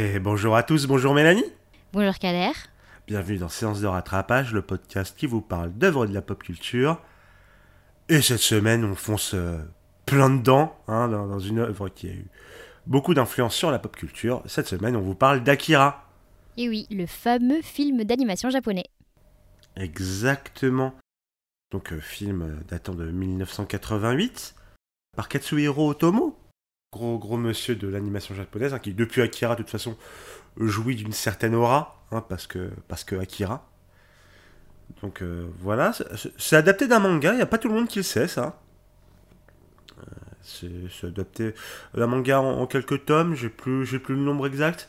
Et bonjour à tous, bonjour Mélanie. Bonjour Kader. Bienvenue dans Séance de rattrapage, le podcast qui vous parle d'œuvres de la pop culture. Et cette semaine, on fonce euh, plein dedans, hein, dans, dans une œuvre qui a eu beaucoup d'influence sur la pop culture. Cette semaine, on vous parle d'Akira. Et oui, le fameux film d'animation japonais. Exactement. Donc, euh, film euh, datant de 1988 par Katsuhiro Otomo. Gros, gros monsieur de l'animation japonaise, hein, qui depuis Akira, de toute façon, jouit d'une certaine aura, hein, parce, que, parce que Akira. Donc euh, voilà, c'est- adapté d'un manga, il n'y a pas tout le monde qui le sait, ça. Euh, c'est adapté d'un manga en, quelques tomes, j'ai plus, plus le nombre exact.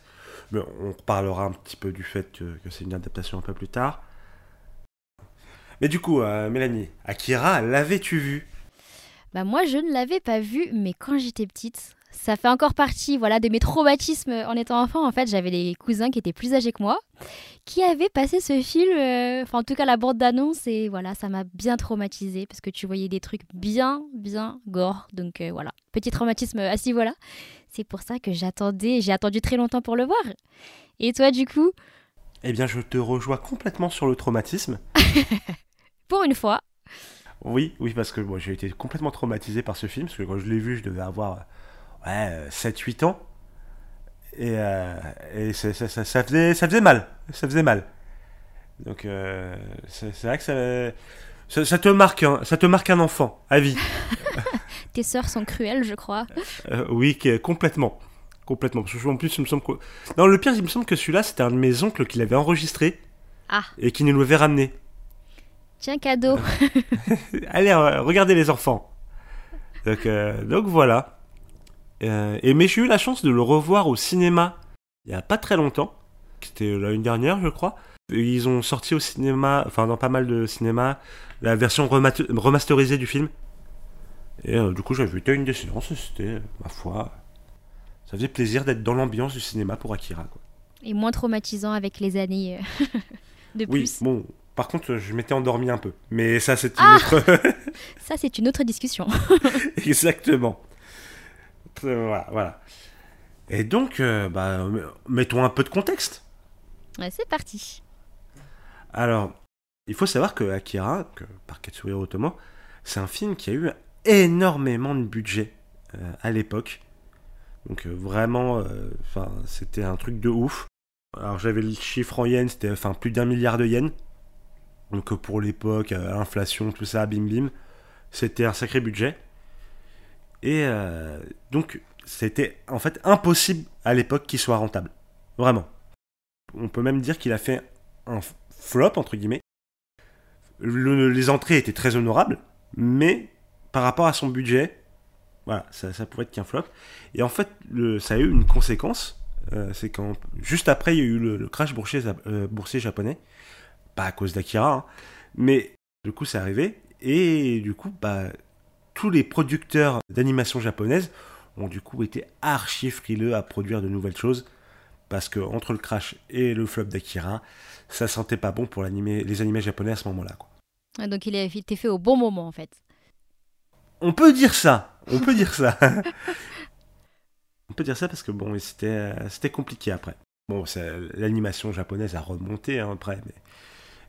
Mais on reparlera un petit peu du fait que, que c'est une adaptation un peu plus tard. Mais du coup, euh, Mélanie, Akira, l'avais-tu vu? Bah moi je ne l'avais pas vu, mais quand j'étais petite, ça fait encore partie voilà de mes traumatismes en étant enfant. En fait, j'avais des cousins qui étaient plus âgés que moi, qui avaient passé ce film, euh, enfin en tout cas la bande d'annonce, et voilà, ça m'a bien traumatisée parce que tu voyais des trucs bien, bien gore. Donc euh, voilà, petit traumatisme à ce niveau-là. C'est pour ça que j'attendais, j'ai attendu très longtemps pour le voir. Et toi du coup, Eh bien, je te rejoins complètement sur le traumatisme. pour une fois, Oui, oui, parce que moi j'ai été complètement traumatisé par ce film, parce que quand je l'ai vu, je devais avoir ouais, 7-8 ans. Et, euh, et ça, ça- ça- ça faisait, ça faisait mal. Ça faisait mal. Donc euh, c'est vrai que ça, ça, ça te marque, un- ça te marque un enfant, à vie. tes sœurs sont cruelles, je crois. Euh, oui, complètement. Complètement. Parce que en plus, il me semble que... Non, le pire, il me semble que celui-là, c'était un de mes oncles qui l'avait enregistré Ah. et qui nous l'avait ramené. Tiens cadeau. Allez, euh, regardez les enfants. Donc, euh, donc voilà. Euh, et mais j'ai eu la chance de le revoir au cinéma il y a pas très longtemps. C'était l'année dernière, je crois. Ils ont sorti au cinéma, enfin dans pas mal de cinémas, la version remasterisée du film. Et euh, du coup, j'avais à une des séances c'était, ma foi, ça faisait plaisir d'être dans l'ambiance du cinéma pour Akira. Quoi. Et moins traumatisant avec les années de Oui, plus. bon, par contre, je m'étais endormi un peu. Mais ça, c'est une Ah autre. Ça, c'est une autre discussion. Exactement. Euh, Voilà, voilà. Et donc, euh, bah, mettons un peu de contexte. Ouais, c'est parti. Alors, il faut savoir que Akira, que, par Katsuhiro Otomo, c'est un film qui a eu énormément de budget euh, à l'époque. Donc euh, vraiment, enfin, c'était un truc de ouf. Alors j'avais le chiffre en yens, c'était enfin plus d'un milliard de yens. Donc euh, pour l'époque, euh, l'inflation, tout ça, bim bim, c'était un sacré budget. Et euh, donc c'était en fait impossible à l'époque qu'il soit rentable. Vraiment. On peut même dire qu'il a fait un flop, entre guillemets. Le- les entrées étaient très honorables, mais par rapport à son budget, voilà, ça, ça pouvait être qu'un flop. Et en fait, ça a eu une conséquence, c'est quand juste après, il y a eu le, crash boursier japonais, pas à cause d'Akira, hein, mais du coup, c'est arrivé, et du coup, bah, tous les producteurs d'animation japonaise ont du coup été archi frileux à produire de nouvelles choses, parce que entre le crash et le flop d'Akira, ça sentait pas bon pour l'animé- les animés japonais à ce moment-là. quoi. Donc, il a été fait au bon moment, en fait. On peut dire ça, on peut dire ça. on peut dire ça parce que bon, c'était euh, c'était compliqué après. Bon, c'est- l'animation japonaise a remonté hein, après, mais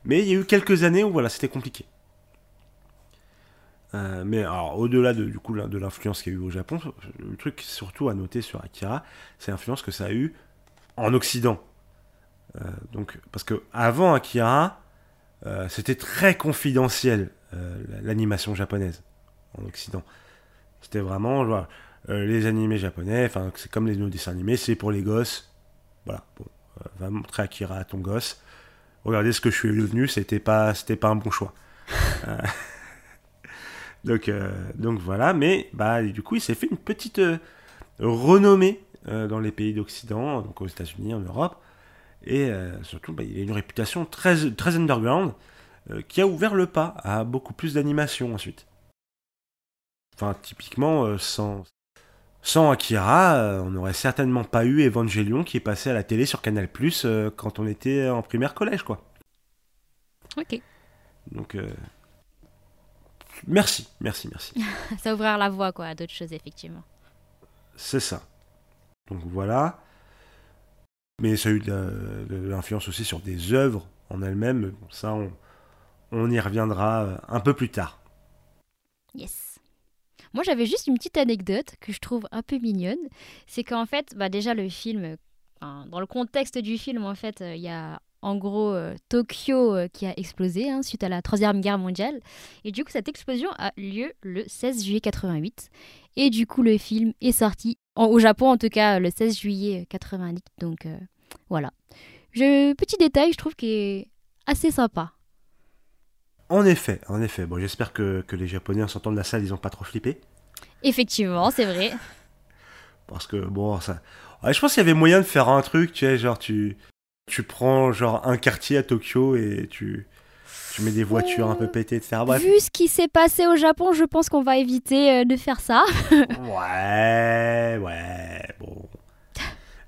mais il y a eu quelques années où voilà, c'était compliqué. Euh, mais alors, au-delà de, du coup de l'influence qu'il y a eu au Japon, le truc surtout à noter sur Akira, c'est l'influence que ça a eu en Occident. Euh, donc, parce que avant Akira, euh, c'était très confidentiel l'animation japonaise en Occident. C'était vraiment les animés japonais, enfin c'est comme les nos dessins animés, c'est pour les gosses. Voilà, bon, va montrer Akira à ton gosse. Regardez ce que je suis devenu, c'était pas, c'était pas un bon choix. Euh, donc, euh, donc voilà, mais bah du coup il s'est fait une petite euh, renommée euh, dans les pays d'Occident, donc aux États-Unis, en Europe, et surtout bah, il a une réputation très, très underground qui a ouvert le pas à beaucoup plus d'animation ensuite. Enfin, typiquement, sans, sans Akira, euh, on n'aurait certainement pas eu Evangelion qui est passé à la télé sur Canal Plus quand on était en primaire collège, quoi. Ok. Donc, euh, merci, merci, merci. Ça a ouvert la voie, quoi, à d'autres choses, effectivement. C'est ça. Donc voilà. Mais ça a eu de, l'influence aussi sur des œuvres en elles-mêmes. Bon, ça, on, on y reviendra euh, un peu plus tard. Yes. Moi, j'avais juste une petite anecdote que je trouve un peu mignonne. C'est qu'en fait, bah, déjà, le film, enfin, dans le contexte du film, en fait, euh, il y a en gros euh, Tokyo euh, qui a explosé hein, suite à la Troisième Guerre mondiale. Et du coup, cette explosion a lieu le 16 juillet 88. Et du coup, le film est sorti au Japon, en tout cas, le 16 juillet 88. Donc euh, voilà. Petit détail, je trouve qu'il est assez sympa. En effet, en effet. Bon, j'espère que, que les Japonais en sortant de la salle, ils ont pas trop flippé. Effectivement, c'est vrai. Parce que, bon, ça. Ouais, je pense qu'il y avait moyen de faire un truc, tu sais, genre, tu, tu prends, genre, un quartier à Tokyo et tu, tu mets des voitures un peu pétées, etc. Bref. Vu ce qui s'est passé au Japon, je pense qu'on va éviter euh, de faire ça. Ouais, ouais, bon.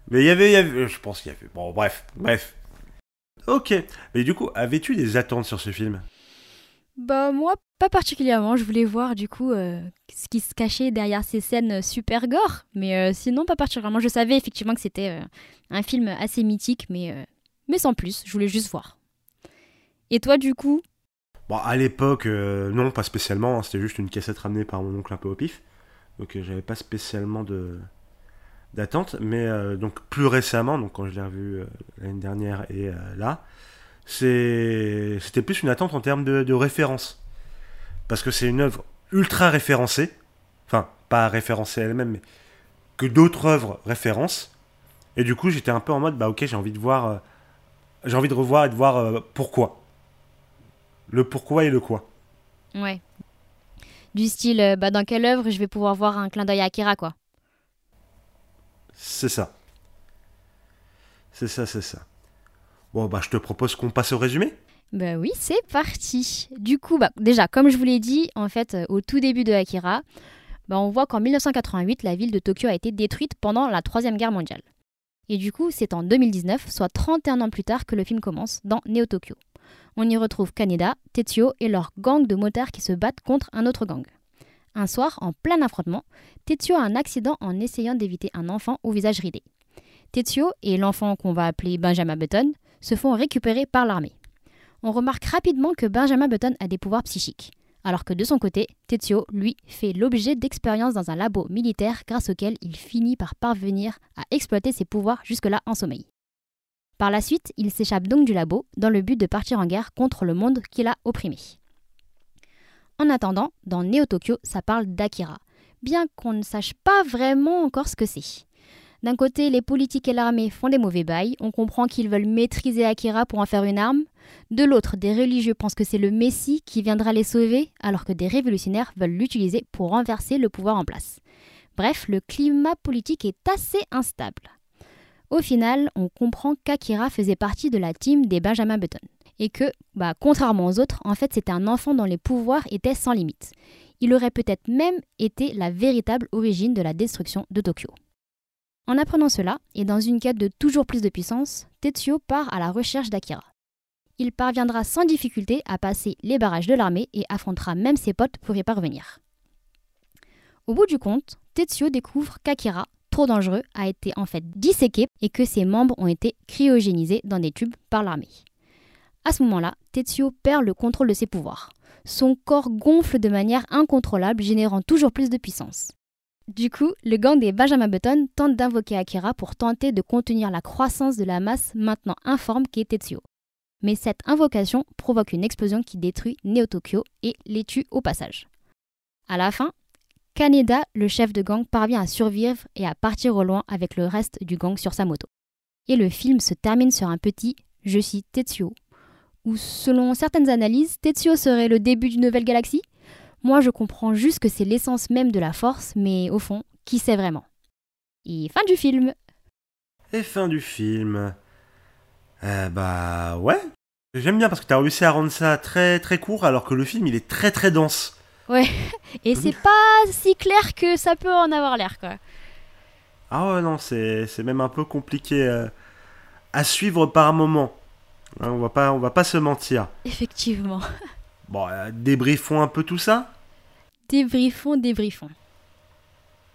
Mais il y avait, il y avait- je pense qu'il y avait. Bon, bref, bref. Ok. Mais du coup, avais-tu des attentes sur ce film? Bah moi, pas particulièrement. Je voulais voir du coup euh, ce qui se cachait derrière ces scènes euh, super gore. Mais euh, sinon, pas particulièrement. Je savais effectivement que c'était un film assez mythique, mais, mais sans plus. Je voulais juste voir. Et toi, du coup? Bon, à l'époque, non, pas spécialement. hein, C'était juste une cassette ramenée par mon oncle un peu au pif. Donc, j'avais pas spécialement de d'attente. Mais donc plus récemment, donc quand je l'ai revu l'année dernière et là, c'était plus une attente en termes de, de référence. Parce que c'est une œuvre ultra référencée. Enfin, pas référencée elle-même, mais que d'autres œuvres référencent. Et du coup, j'étais un peu en mode, bah ok, j'ai envie de voir, euh, j'ai envie de revoir et de voir euh, pourquoi. Le pourquoi et le quoi. Ouais. Du style, euh, bah, dans quelle œuvre je vais pouvoir voir un clin d'œil à Akira, quoi? C'est ça. C'est ça, c'est ça. Bon, bah je te propose qu'on passe au résumé. Bah oui, c'est parti. Du coup, bah, déjà, comme je vous l'ai dit, en fait, euh, au tout début de Akira, bah, on voit qu'en 1988, la ville de Tokyo a été détruite pendant la Troisième Guerre mondiale. Et du coup, c'est en 2019, soit 31 ans plus tard, que le film commence dans Neo Tokyo. On y retrouve Kaneda, Tetsuo et leur gang de motards qui se battent contre un autre gang. Un soir, en plein affrontement, Tetsuo a un accident en essayant d'éviter un enfant au visage ridé. Tetsuo et l'enfant qu'on va appeler Benjamin Button se font récupérer par l'armée on remarque rapidement que Benjamin Button a des pouvoirs psychiques, alors que de son côté, Tetsuo, lui, fait l'objet d'expériences dans un labo militaire grâce auquel il finit par parvenir à exploiter ses pouvoirs jusque-là en sommeil. Par la suite, il s'échappe donc du labo dans le but de partir en guerre contre le monde qu'il a opprimé. En attendant, dans Neo Tokyo, ça parle d'Akira, bien qu'on ne sache pas vraiment encore ce que c'est. D'un côté, les politiques et l'armée font des mauvais bails, on comprend qu'ils veulent maîtriser Akira pour en faire une arme, de l'autre, des religieux pensent que c'est le Messie qui viendra les sauver, alors que des révolutionnaires veulent l'utiliser pour renverser le pouvoir en place. Bref, le climat politique est assez instable. Au final, on comprend qu'Akira faisait partie de la team des Benjamin Button. Et que, bah, contrairement aux autres, en fait, c'était un enfant dont les pouvoirs étaient sans limite. Il aurait peut-être même été la véritable origine de la destruction de Tokyo. En apprenant cela, et dans une quête de toujours plus de puissance, Tetsuo part à la recherche d'Akira il parviendra sans difficulté à passer les barrages de l'armée et affrontera même ses potes pour y parvenir. Au bout du compte, Tetsuo découvre qu'Akira, trop dangereux, a été en fait disséqué et que ses membres ont été cryogénisés dans des tubes par l'armée. À ce moment-là, Tetsuo perd le contrôle de ses pouvoirs. Son corps gonfle de manière incontrôlable, générant toujours plus de puissance. Du coup, le gang des Benjamin Button tente d'invoquer Akira pour tenter de contenir la croissance de la masse maintenant informe qu'est Tetsuo mais cette invocation provoque une explosion qui détruit Neo Tokyo et les tue au passage. À la fin, Kaneda, le chef de gang, parvient à survivre et à partir au loin avec le reste du gang sur sa moto. Et le film se termine sur un petit Je cite Tetsuo, où selon certaines analyses, Tetsuo serait le début d'une nouvelle galaxie? Moi, je comprends juste que c'est l'essence même de la force, mais au fond, qui sait vraiment? Et fin du film Et fin du film. Euh, bah ouais. J'aime bien parce que t'as réussi à rendre ça très très court alors que le film il est très très dense. Et c'est pas si clair que ça peut en avoir l'air, quoi. Ah ouais non c'est c'est même un peu compliqué euh, à suivre par moment. Hein, on va pas on va pas se mentir. Effectivement. Bon euh, débriefons un peu tout ça. Débriefons, débriefons.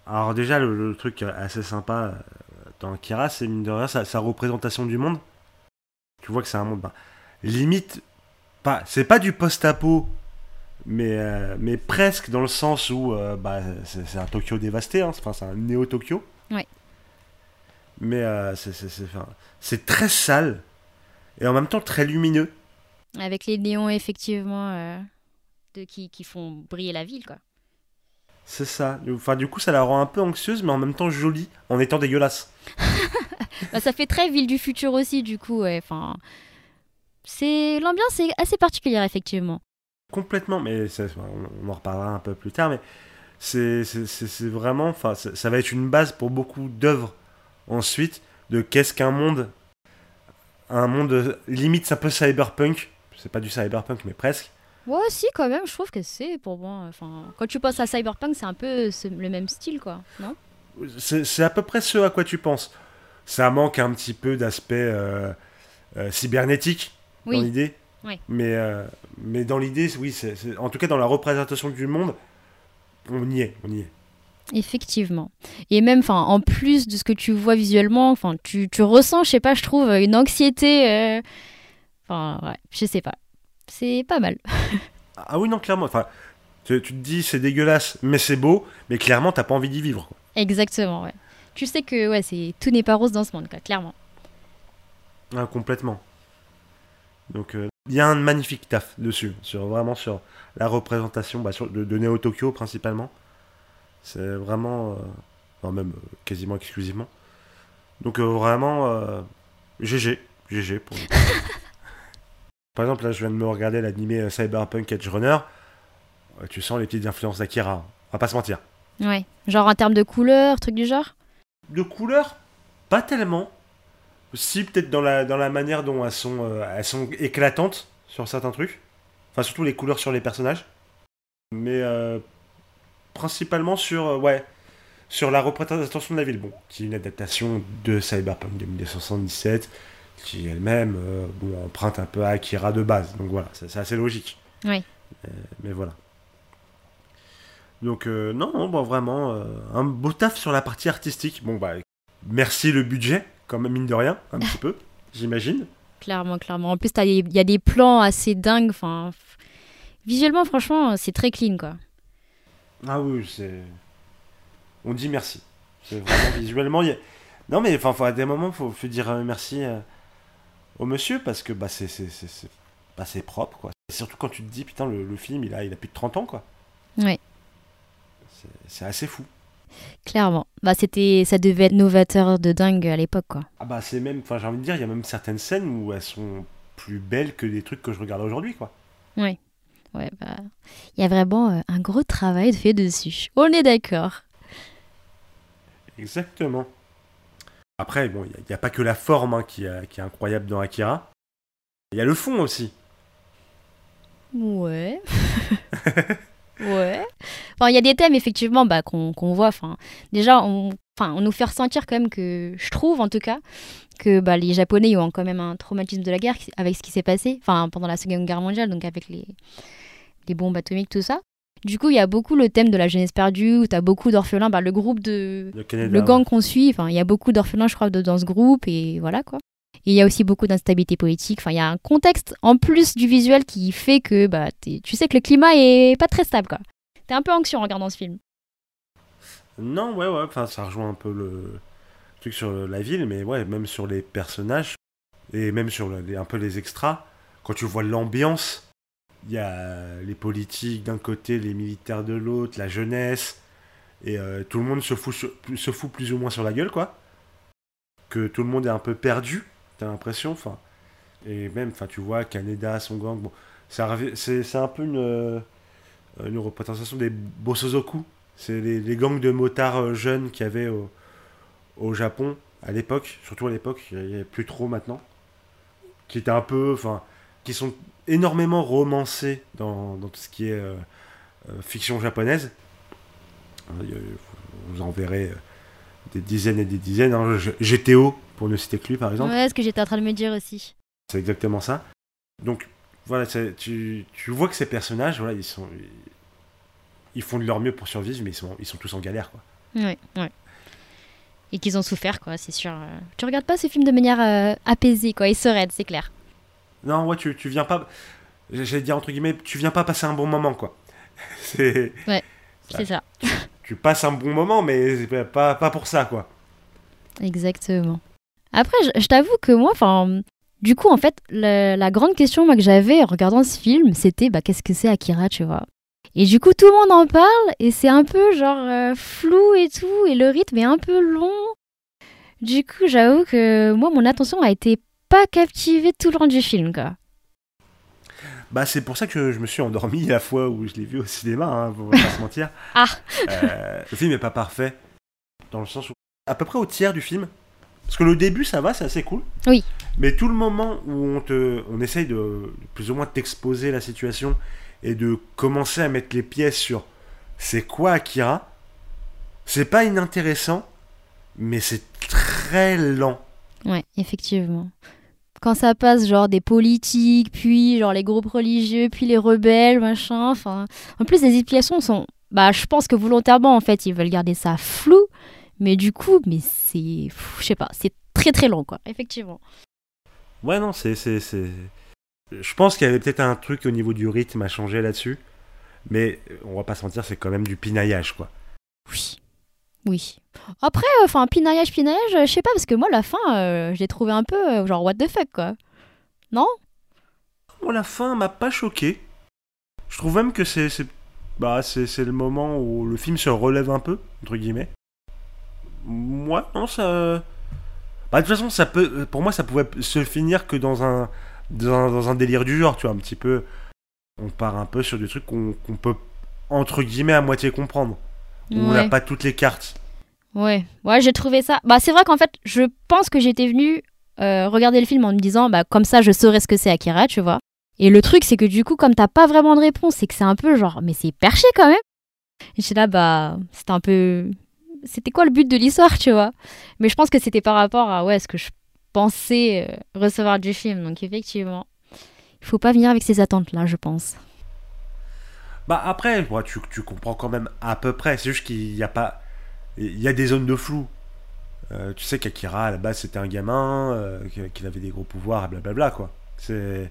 Alors déjà le, le truc assez sympa, euh, dans Akira, c'est mine de rien sa, sa représentation du monde. Tu vois que c'est un monde, bah, limite, pas, c'est pas du post-apo, mais, euh, mais presque dans le sens où euh, bah, c'est, un Tokyo dévasté, hein, enfin, c'est un néo-Tokyo. Ouais. Mais c'est, c'est très sale et en même temps très lumineux. Avec les néons, effectivement, euh, de, qui, qui font briller la ville, quoi. C'est ça. Enfin, du coup, ça la rend un peu anxieuse, mais en même temps jolie, en étant dégueulasse. Bah, ça fait très ville du futur aussi, du coup, ouais. Enfin, c'est l'ambiance est assez particulière, effectivement. Complètement, mais ça- on, en reparlera un peu plus tard, mais c'est vraiment, enfin, ça, ça va être une base pour beaucoup d'œuvres ensuite de qu'est-ce qu'un monde, un monde limite c'est un peu cyberpunk, c'est pas du cyberpunk mais presque. Ouais, si, quand même, je trouve que c'est pour moi. Enfin, quand tu penses à Cyberpunk, c'est un peu ce- le même style, quoi, non? C'est à peu près ce à quoi tu penses. Ça manque un petit peu d'aspect euh, euh, cybernétique dans l'idée, Oui. mais euh, mais dans l'idée, oui, c'est c'est- en tout cas dans la représentation du monde, on y est, on y est. effectivement. Et même, enfin, en plus de ce que tu vois visuellement, enfin, tu, tu ressens, je sais pas, je trouve une anxiété. Enfin, ouais, je sais pas. C'est pas mal. Ah oui, non, clairement. Enfin, tu, tu te dis c'est dégueulasse, mais c'est beau, mais clairement, t'as pas envie d'y vivre. quoi. Exactement, ouais. Tu sais que ouais, c'est tout n'est pas rose dans ce monde, quoi, clairement. Ah, complètement. Donc, euh, il y a un magnifique taf dessus, sur, vraiment sur la représentation bah, sur- de, de Neo Tokyo principalement. C'est vraiment. euh, enfin, même euh, quasiment exclusivement. Donc, vraiment. GG. GG pour. Par exemple, là, je viens de me regarder l'animé euh, Cyberpunk Edge Runner. Euh, Tu sens les petites influences d'Akira. On va pas se mentir. Ouais. Genre en termes de couleurs, truc du genre? De couleurs, pas tellement. Si, peut-être dans la, dans la manière dont elles sont, euh, elles sont éclatantes sur certains trucs. Enfin, surtout les couleurs sur les personnages. Mais euh, principalement sur, euh, ouais, sur la représentation de la ville. Bon, qui est une adaptation de Cyberpunk 2077, qui elle-même euh, bon, emprunte un peu à Akira de base. Donc voilà, c'est assez logique. Oui. Euh, mais voilà. Donc, euh, non, non, bon, vraiment, un beau taf sur la partie artistique. Bon, bah, merci le budget, quand même, mine de rien, un petit peu, j'imagine. Clairement, clairement. En plus, il y a des plans assez dingues. Enfin, visuellement, franchement, c'est très clean, quoi. Ah oui, c'est. On dit merci. C'est vraiment visuellement. y a- Non, mais enfin, à des moments, il faut, faut dire merci au monsieur parce que bah, c'est c'est- c'est- c'est- bah, c'est propre, quoi. Et surtout quand tu te dis, putain, le, le film, il a, il a plus de 30 ans, quoi. Ouais. C'est- assez fou. Clairement. Bah, c'était, ça devait être novateur de dingue à l'époque, quoi. Ah bah c'est même, j'ai envie de dire, il y a même certaines scènes où elles sont plus belles que des trucs que je regarde aujourd'hui, quoi. Ouais. Ouais, bah, il y a vraiment euh, un gros travail de fait dessus. On est d'accord. Exactement. Après, bon, il n'y a, pas que la forme hein, qui, est- qui est incroyable dans Akira. Il y a le fond aussi. Ouais. ouais. Enfin, il y a des thèmes, effectivement, bah, qu'on voit. Enfin, déjà, on, enfin, on nous fait ressentir quand même que, je trouve en tout cas, que bah, les Japonais ont quand même un traumatisme de la guerre avec ce qui s'est passé enfin, pendant la Seconde Guerre mondiale, donc avec les, les bombes atomiques, tout ça. Du coup, il y a beaucoup le thème de la jeunesse perdue, où tu as beaucoup d'orphelins. Bah, le groupe de, Le Canada. le gang qu'on suit, il y a beaucoup d'orphelins, je crois, dans ce groupe, et voilà quoi. Et il y a aussi beaucoup d'instabilité politique. Enfin, il y a un contexte en plus du visuel qui fait que bah, tu sais que le climat est pas très stable quoi. T'es un peu anxieux en regardant ce film. Non, ouais, ouais, enfin ça rejoint un peu le truc sur la ville, mais ouais, même sur les personnages, et même sur le- les- un peu les extras, quand tu vois l'ambiance, il y a les politiques d'un côté, les militaires de l'autre, la jeunesse, et euh, tout le monde se fout, se fout plus ou moins sur la gueule, quoi. Que tout le monde est un peu perdu, t'as l'impression, enfin. Et même, enfin, tu vois, Kaneda, son gang, bon, c'est un peu une, euh, une représentation des Bosozoku. C'est les, gangs de motards euh, jeunes qu'il y avait au, au Japon à l'époque, surtout à l'époque, il n'y a plus trop maintenant, qui étaient un peu, enfin, qui sont énormément romancés dans, dans tout ce qui est euh, euh, fiction japonaise. Euh, Vous en verrez des dizaines et des dizaines. hein. GTO, pour ne citer que lui, par exemple. Ouais, ce que j'étais en train de me dire aussi. C'est exactement ça. Donc, voilà, tu, tu vois que ces personnages, voilà, ils sont. Ils font de leur mieux pour survivre, mais ils sont, ils sont tous en galère, quoi. Ouais, ouais. Et qu'ils ont souffert, quoi, c'est sûr. Tu regardes pas ces films de manière euh, apaisée, quoi, et sereine, c'est clair. Non, ouais, tu, tu viens pas. J'allais dire entre guillemets, tu viens pas passer un bon moment, quoi. C'est. Ouais, c'est ça. Tu passes un bon moment, mais pas, pas pour ça, quoi. Exactement. Après, je, t'avoue que moi, enfin, du coup, en fait, la, grande question moi, que j'avais en regardant ce film, c'était bah, qu'est-ce que c'est Akira, tu vois? Et du coup, tout le monde en parle et c'est un peu genre euh, flou et tout, et le rythme est un peu long. Du coup, j'avoue que moi, mon attention a été pas captivée tout le long du film, quoi. Bah, c'est pour ça que je me suis endormi la fois où je l'ai vu au cinéma, hein, pour pas se mentir. Ah euh, Le film est pas parfait, dans le sens où, à peu près au tiers du film, parce que le début, ça va, c'est assez cool. Oui. Mais tout le moment où on, te, on essaye de plus ou moins t'exposer la situation et de commencer à mettre les pièces sur c'est quoi Akira, c'est pas inintéressant, mais c'est très lent. Ouais, effectivement quand ça passe genre des politiques, puis genre les groupes religieux, puis les rebelles, machin. Enfin, en plus les explications sont, bah, je pense que volontairement en fait ils veulent garder ça flou, mais du coup, mais c'est, je sais pas, c'est très très long quoi, effectivement. Ouais non, c'est c'est c'est. Je pense qu'il y avait peut-être un truc au niveau du rythme à changer là-dessus, mais on va pas se mentir, c'est quand même du pinaillage quoi. Oui. Oui. Après, euh, enfin, pinaillage, pinaillage, euh, je sais pas, parce que moi, la fin, euh, j'ai trouvé un peu genre what the fuck, quoi. Non? Moi, la fin m'a pas choqué. Je trouve même que c'est bah, c'est le moment où le film se relève un peu, entre guillemets. Moi, non, ça. Bah, de toute façon, ça peut, pour moi, ça pouvait se finir que dans un, dans un, délire du genre, tu vois, un petit peu. On part un peu sur des trucs qu'on peut, entre guillemets, à moitié comprendre on n'a pas toutes les cartes. Ouais, ouais, j'ai trouvé ça. Bah, c'est vrai qu'en fait, je pense que j'étais venue euh, regarder le film en me disant, bah, comme ça, je saurais ce que c'est Akira, tu vois. Et le truc, c'est que du coup, comme t'as pas vraiment de réponse, c'est que c'est un peu genre, mais c'est perché quand même. Et j'étais là, bah, c'était un peu. C'était quoi le but de l'histoire, tu vois Mais je pense que c'était par rapport à ouais, ce que je pensais euh, recevoir du film. Donc, effectivement, il faut pas venir avec ces attentes-là, je pense. Bah après, tu, tu, comprends quand même à peu près. C'est juste qu'il n'y a pas. Il y a des zones de flou. Euh, tu sais qu'Akira, à la base, c'était un gamin, euh, qu'il avait des gros pouvoirs, et blablabla, quoi. C'est.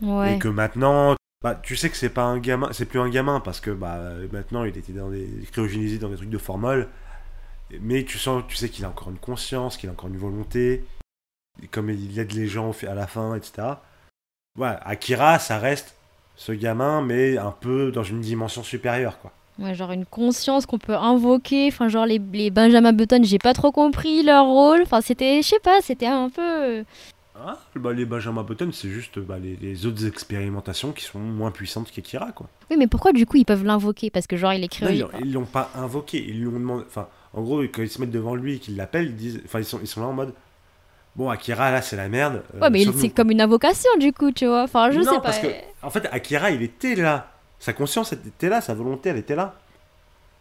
Ouais. Et que maintenant, bah, tu sais que c'est pas un gamin, c'est plus un gamin parce que bah, maintenant il était dans des dans des trucs de formol. Mais tu sens, tu sais qu'il a encore une conscience, qu'il a encore une volonté, comme il aide les gens à la fin, etc. Voilà, Akira, ça reste ce gamin, mais un peu dans une dimension supérieure, quoi. Ouais, genre une conscience qu'on peut invoquer. Enfin, genre les, les Benjamin Button, j'ai pas trop compris leur rôle. Enfin, c'était, je sais pas, c'était un peu. Euh, ah, bah, les Benjamin Button, c'est juste bah, les, autres expérimentations qui sont moins puissantes qu'Ekira, quoi. Oui, mais pourquoi du coup ils peuvent l'invoquer? Parce que genre il est créé. ils l'ont pas invoqué, ils lui ont demandé. Enfin, en gros, quand ils se mettent devant lui et qu'ils l'appellent, ils disent. Enfin, ils sont, ils sont là en mode. Bon, Akira, là, c'est la merde. Euh, ouais, mais c'est comme une invocation, du coup, tu vois. Enfin, je sais pas. Parce que, en fait, Akira, il était là. Sa conscience était là, sa volonté, elle était là.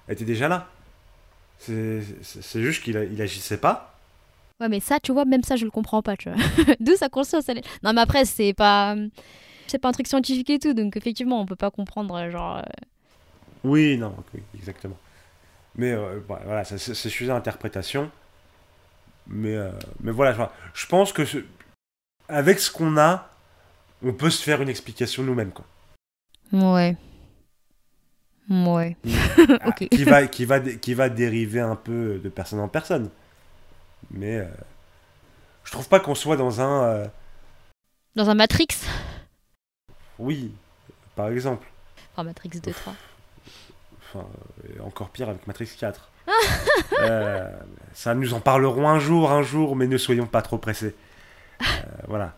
Elle était déjà là. C'est juste qu'il il agissait pas. Ouais, mais ça, tu vois, même ça, je le comprends pas, tu vois. D'où sa conscience, elle est... Non, mais après, c'est pas... C'est pas un truc scientifique et tout, donc effectivement, on peut pas comprendre, genre... Euh. Oui, non, exactement. Mais euh, voilà, c'est sujet d'interprétation. Mais, euh, mais voilà, je pense que avec ce qu'on a, on peut se faire une explication nous-mêmes. Quoi. Ouais. Ouais. Qui va, qui, va, qui va dériver un peu de personne en personne. Mais euh, je trouve pas qu'on soit dans un. Euh, dans un Matrix? Oui, par exemple. Enfin, Matrix 2, 3. Enfin, encore pire avec Matrix 4. Euh, ça, nous en parlerons un jour, un jour, mais ne soyons pas trop pressés. Euh, voilà.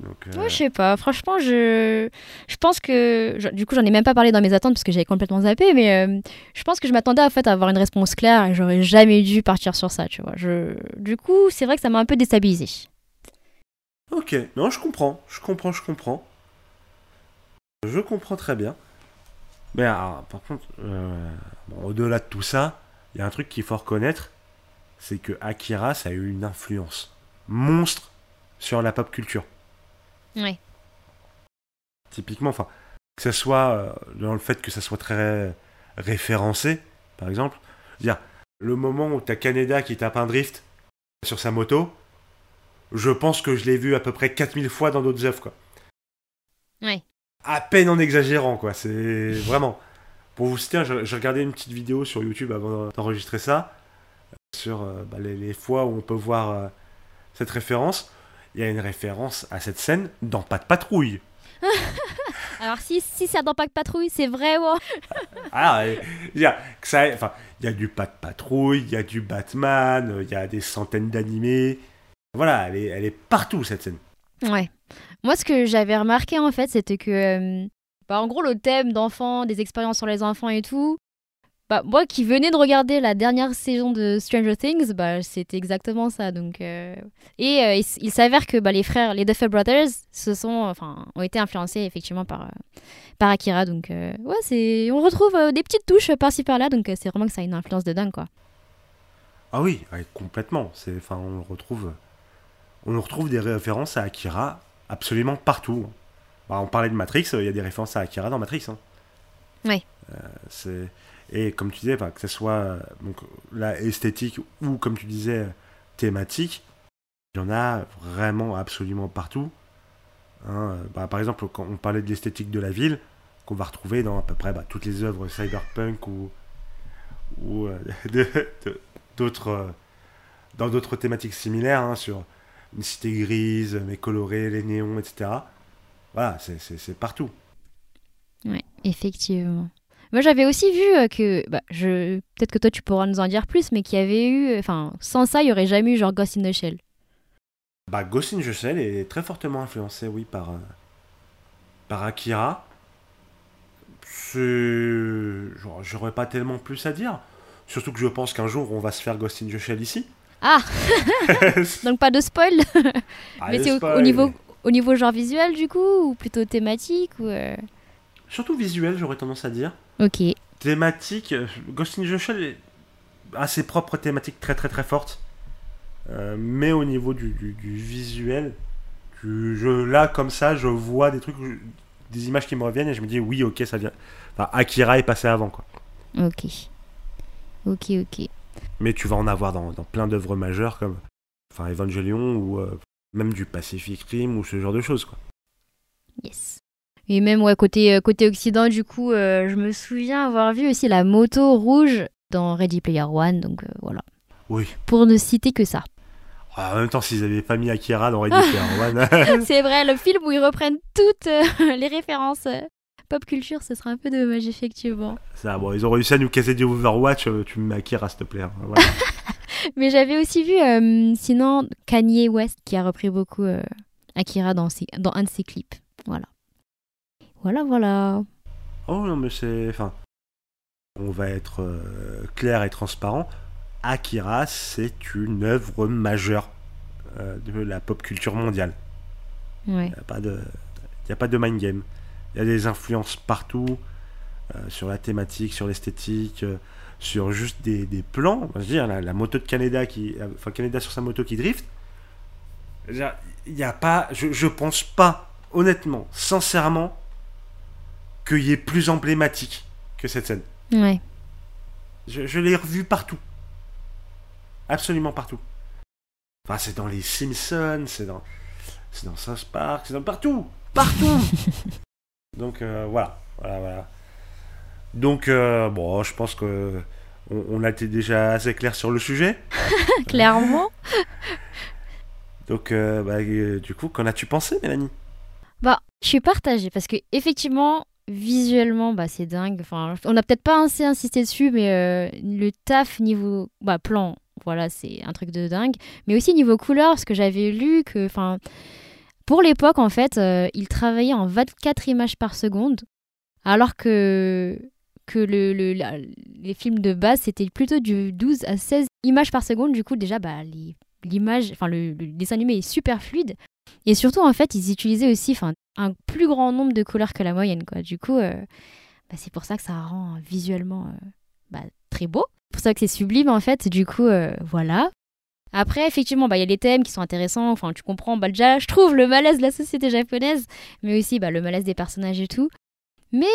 Donc, euh, je sais pas. Franchement, je, je pense que. du coup, j'en ai même pas parlé dans mes attentes parce que j'avais complètement zappé, mais je pense que je m'attendais en fait à avoir une réponse claire et j'aurais jamais dû partir sur ça, tu vois. Je... Du coup, c'est vrai que ça m'a un peu déstabilisé. Ok, non, je comprends. Je comprends, je comprends. Je comprends très bien. Mais par contre, au-delà de tout ça, il y a un truc qu'il faut reconnaître, c'est que Akira, ça a eu une influence monstre sur la pop culture. Oui. Typiquement, enfin, que ce soit euh, dans le fait que ça soit très référencé, par exemple. Dire, le moment où t'as Kaneda qui tape un drift sur sa moto, je pense que je l'ai vu à peu près 4000 fois dans d'autres œuvres, quoi. Ouais. À peine en exagérant, quoi. C'est vraiment. Pour vous citer, j'ai regardé une petite vidéo sur YouTube avant d'enregistrer ça, sur euh, bah, les, fois où on peut voir euh, cette référence. Il y a une référence à cette scène dans Pas de patrouille. Alors si, si c'est dans Pas de patrouille, c'est vrai, ouais. ah, il y a, ça, enfin, il y a du Pas de patrouille, il y a du Batman, il y a des centaines d'animés. Voilà, elle est, elle est partout cette scène. Ouais. Moi, ce que j'avais remarqué en fait, c'était que, euh, bah, en gros, le thème d'enfants, des expériences sur les enfants et tout, bah, moi qui venais de regarder la dernière saison de Stranger Things, bah, c'était exactement ça. Donc, euh, Et euh, il, s'avère que bah, les frères, les Duffer Brothers, se sont, enfin, ont été influencés effectivement par, par Akira. Donc, ouais, c'est... on retrouve des petites touches par-ci par-là. Donc, c'est vraiment que ça a une influence de dingue, quoi. Ah oui, complètement. C'est, enfin, on retrouve on retrouve des références à Akira absolument partout. Bah, on parlait de Matrix, il y a des références à Akira dans Matrix. Hein. Oui. Euh, et comme tu disais, bah, que ce soit euh, donc, la esthétique ou, comme tu disais, thématique, il y en a vraiment absolument partout. Hein. Bah, par exemple, quand on parlait de l'esthétique de la ville, qu'on va retrouver dans à peu près toutes les œuvres cyberpunk ou, euh, d'autres dans d'autres thématiques similaires, hein, sur une cité grise, mais colorée, les néons, etc. Voilà, c'est partout. Oui, effectivement. Moi, j'avais aussi vu euh, que, bah, je... peut-être que toi, tu pourras nous en dire plus, mais qu'il y avait eu, enfin, sans ça, il n'y aurait jamais eu genre Ghost in the Shell. Bah, Ghost in the Shell est très fortement influencé, oui, par, euh, par Akira. C'est... J'aurais pas tellement plus à dire. Surtout que je pense qu'un jour, on va se faire Ghost in the Shell ici. Ah Donc pas de spoil? Mais c'est au, niveau, au niveau genre visuel du coup Ou plutôt thématique ou euh? Surtout visuel, j'aurais tendance à dire. Ok. Thématique, Ghost in the Shell a ses propres thématiques très très très fortes. Euh, mais au niveau du, du, visuel, je, là comme ça, je vois des trucs, des images qui me reviennent et je me dis oui, ok, ça vient. Enfin, Akira est passé avant quoi. Ok. Ok, ok. Mais tu vas en avoir dans, plein d'œuvres majeures comme enfin, Evangelion ou euh, même du Pacific Rim ou ce genre de choses. Quoi. Yes. Et même ouais, côté, euh, côté Occident, du coup, euh, je me souviens avoir vu aussi la moto rouge dans Ready Player One. Donc voilà. Oui. Pour ne citer que ça. Ah, en même temps, s'ils avaient pas mis Akira dans Ready Player One. C'est vrai, le film où ils reprennent toutes les références pop culture, ce serait un peu dommage, effectivement. Ça, bon, ils ont réussi à nous casser du Overwatch, euh, tu me mets Akira, s'il te plaît. Hein, Mais j'avais aussi vu, euh, sinon, Kanye West qui a repris beaucoup euh, Akira dans, dans un de ses clips. Voilà. Voilà, voilà. Oh non, mais c'est. Enfin. On va être clair et transparent. Akira, c'est une œuvre majeure de la pop culture mondiale. Ouais. Il n'y a pas de. Il a pas de mind game. Il y a des influences partout, euh, sur la thématique, sur l'esthétique, euh, sur juste des, des plans. Je veux dire, la, moto de Canada, qui, euh, enfin Canada sur sa moto qui drift. Il n'y a pas, je, je pense pas, honnêtement, sincèrement, qu'il y ait plus emblématique que cette scène. Ouais. Je, je l'ai revu partout. Absolument partout. Enfin, c'est dans les Simpsons, c'est dans, c'est dans South Park, c'est dans partout, partout. Donc euh, voilà, voilà, voilà. Donc euh, bon, je pense que on, a été déjà assez clair sur le sujet. Clairement. Donc euh, bah, du coup, qu'en as-tu pensé, Mélanie? Bah, je suis partagée parce que effectivement, visuellement, bah c'est dingue. Enfin, on n'a peut-être pas assez insisté dessus, mais le taf niveau bah, plan, voilà, c'est un truc de dingue. Mais aussi niveau couleur, parce que j'avais lu que, pour l'époque, en fait, euh, il travaillait en 24 images par seconde, alors que, que le, les films de base, c'était plutôt du 12 à 16 images par seconde. Du coup, déjà, bah, l'image, le, dessin animé est super fluide. Et surtout, en fait, ils utilisaient aussi un plus grand nombre de couleurs que la moyenne. Quoi. Du coup, euh, bah, c'est pour ça que ça rend visuellement euh, bah, très beau. C'est pour ça que c'est sublime, en fait. Du coup, voilà. Après, effectivement, bah, il y a les thèmes qui sont intéressants. Enfin, tu comprends, bah, déjà, je trouve le malaise de la société japonaise, mais aussi bah, le malaise des personnages et tout. Mais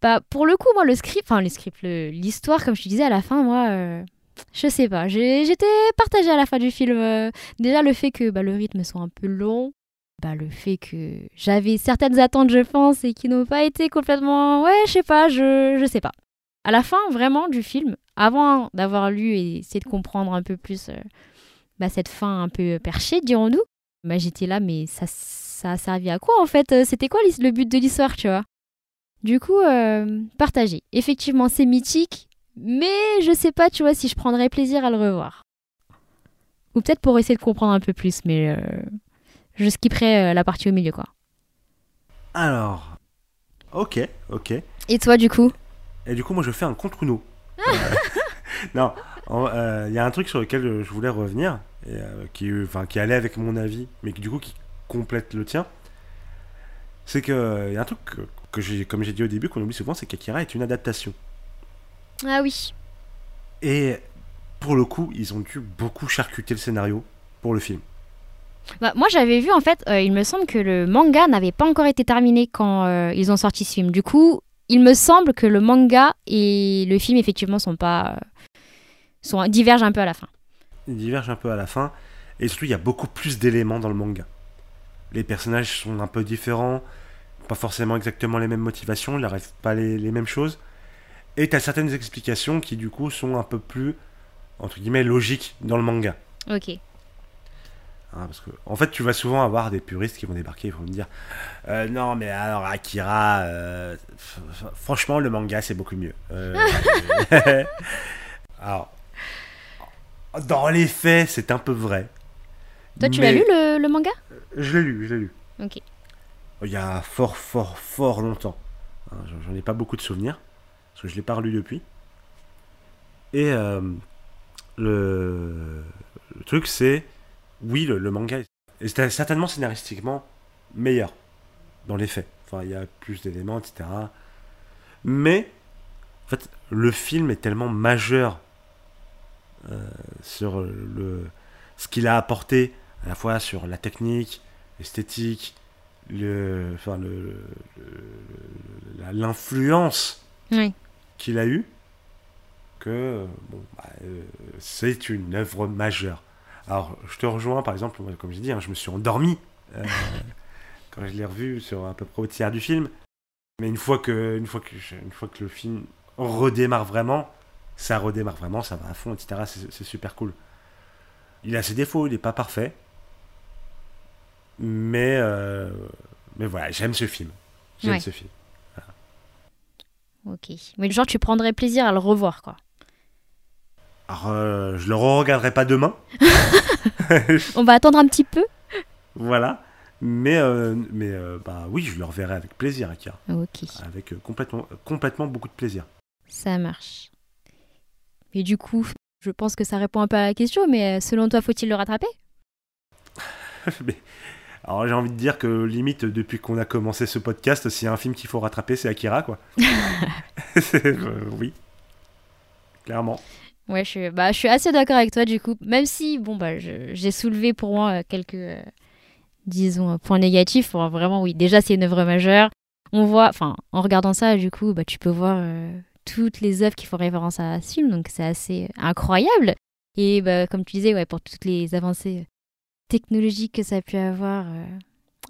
bah, pour le coup, moi, le script, enfin, le script, l'histoire, comme je te disais à la fin, moi, euh, je sais pas. J'étais partagée à la fin du film. Euh, déjà, le fait que bah, le rythme soit un peu long. Bah, le fait que j'avais certaines attentes, je pense, et qui n'ont pas été complètement. Ouais, je sais pas, je, sais pas. À la fin, vraiment, du film, avant d'avoir lu et essayé de comprendre un peu plus euh, bah, cette fin un peu perchée, dirons-nous, bah, j'étais là, mais ça, ça a servi à quoi en fait C'était quoi le but de l'histoire, tu vois? Du coup, euh, partagé. Effectivement, c'est mythique, mais je sais pas, tu vois, si je prendrais plaisir à le revoir. Ou peut-être pour essayer de comprendre un peu plus, mais euh, je skipperai euh, la partie au milieu, quoi. Alors, ok, ok. Et toi, du coup? Et du coup, moi, je fais un contre Uno. non, il y a un truc sur lequel je voulais revenir, et, qui, enfin, qui allait avec mon avis, mais qui, du coup, qui complète le tien. C'est que, il y a un truc que, que j'ai, comme j'ai dit au début, qu'on oublie souvent, c'est qu'Akira est une adaptation. Ah oui. Et pour le coup, ils ont dû beaucoup charcuter le scénario pour le film. Bah, moi, j'avais vu, en fait, euh, il me semble que le manga n'avait pas encore été terminé quand euh, ils ont sorti ce film. Du coup, il me semble que le manga et le film, effectivement, sont pas. Euh, sont, divergent un peu à la fin. Ils divergent un peu à la fin. Et surtout, il y a beaucoup plus d'éléments dans le manga. Les personnages sont un peu différents, pas forcément exactement les mêmes motivations, ils n'arrivent pas les, les mêmes choses. Et tu as certaines explications qui, du coup, sont un peu plus, entre guillemets, logiques dans le manga. Ok. Hein, parce que, en fait, tu vas souvent avoir des puristes qui vont débarquer et vont me dire euh, Non, mais alors, Akira, euh, franchement, le manga, c'est beaucoup mieux. Euh, alors, dans les faits, c'est un peu vrai. Toi, tu l'as lu le, manga? Je l'ai lu, je l'ai lu. Ok. Il y a fort, fort, fort longtemps. Hein, j'en ai pas beaucoup de souvenirs parce que je l'ai pas relu depuis. Et le, truc, c'est, oui, le, manga est certainement scénaristiquement meilleur dans les faits. Enfin, il y a plus d'éléments, etc. Mais, en fait, le film est tellement majeur euh, sur le, ce qu'il a apporté à la fois sur la technique, l'esthétique, le, enfin le, l'influence oui qu'il a eu que bon, bah, euh, c'est une œuvre majeure. Alors, je te rejoins, par exemple, comme je dis, hein, je me suis endormi euh, quand je l'ai revu sur à peu près au tiers du film. Mais une fois que, une fois que, une fois que le film redémarre vraiment, ça redémarre vraiment, ça va à fond, etc. C'est super cool. Il a ses défauts, il n'est pas parfait. Mais, euh, mais voilà, j'aime ce film. J'aime ce film. Ok. Mais genre, tu prendrais plaisir à le revoir, quoi. Alors, euh, je le re-regarderai pas demain. On va attendre un petit peu. Voilà. Mais, euh, mais euh, bah oui, je le reverrai avec plaisir, Akira. Ok. Avec complètement, complètement beaucoup de plaisir. Ça marche. Et du coup, je pense que ça répond un peu à la question, mais selon toi, faut-il le rattraper? Alors j'ai envie de dire que limite depuis qu'on a commencé ce podcast, s'il y a un film qu'il faut rattraper, c'est Akira quoi. Euh, oui, clairement. Ouais, je suis, bah, je suis assez d'accord avec toi du coup, même si bon bah j'ai soulevé pour moi quelques euh, disons points négatifs. vraiment oui, déjà c'est une œuvre majeure. On voit, enfin en regardant ça du coup, bah tu peux voir euh, toutes les œuvres qui font référence à ce film, donc c'est assez incroyable. Et bah, comme tu disais, ouais, pour toutes les avancées technologique que ça a pu avoir euh,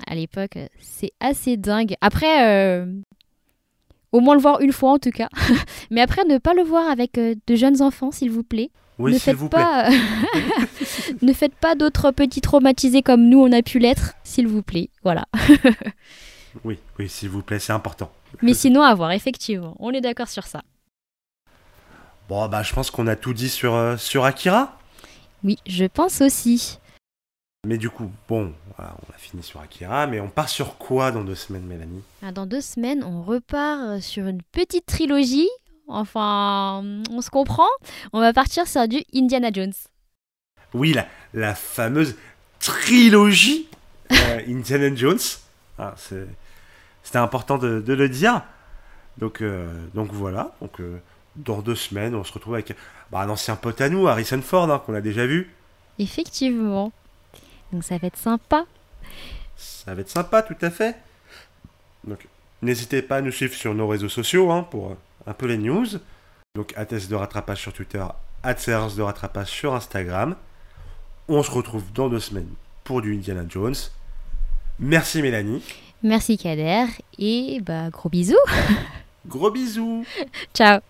à l'époque, c'est assez dingue. Après, euh, au moins le voir une fois en tout cas. Mais après, ne pas le voir avec euh, de jeunes enfants, s'il vous plaît. Oui, ne faites vous pas, ne faites pas d'autres petits traumatisés comme nous on a pu l'être, s'il vous plaît. Voilà. oui, oui, s'il vous plaît, c'est important. Mais sinon, à voir, effectivement. On est d'accord sur ça. Bon, bah, je pense qu'on a tout dit sur, sur Akira. Oui, je pense aussi. Mais du coup, bon, on a fini sur Akira, mais on part sur quoi dans deux semaines, Mélanie? Ah, Dans deux semaines, on repart sur une petite trilogie. Enfin, on se comprend. On va partir sur du Indiana Jones. Oui, la, la fameuse trilogie euh, Indiana Jones. Ah, C'était important de, le dire. Donc, euh, donc voilà. Donc, euh, dans deux semaines, on se retrouve avec bah, un ancien pote à nous, Harrison Ford, hein, qu'on a déjà vu. Effectivement. Donc ça va être sympa. Ça va être sympa, tout à fait. Donc n'hésitez pas à nous suivre sur nos réseaux sociaux hein, pour euh, un peu les news. Donc ATS de rattrapage sur Twitter, séance de rattrapage sur Instagram. On se retrouve dans deux semaines pour du Indiana Jones. Merci Mélanie. Merci Kader et bah gros bisous. gros bisous. Ciao.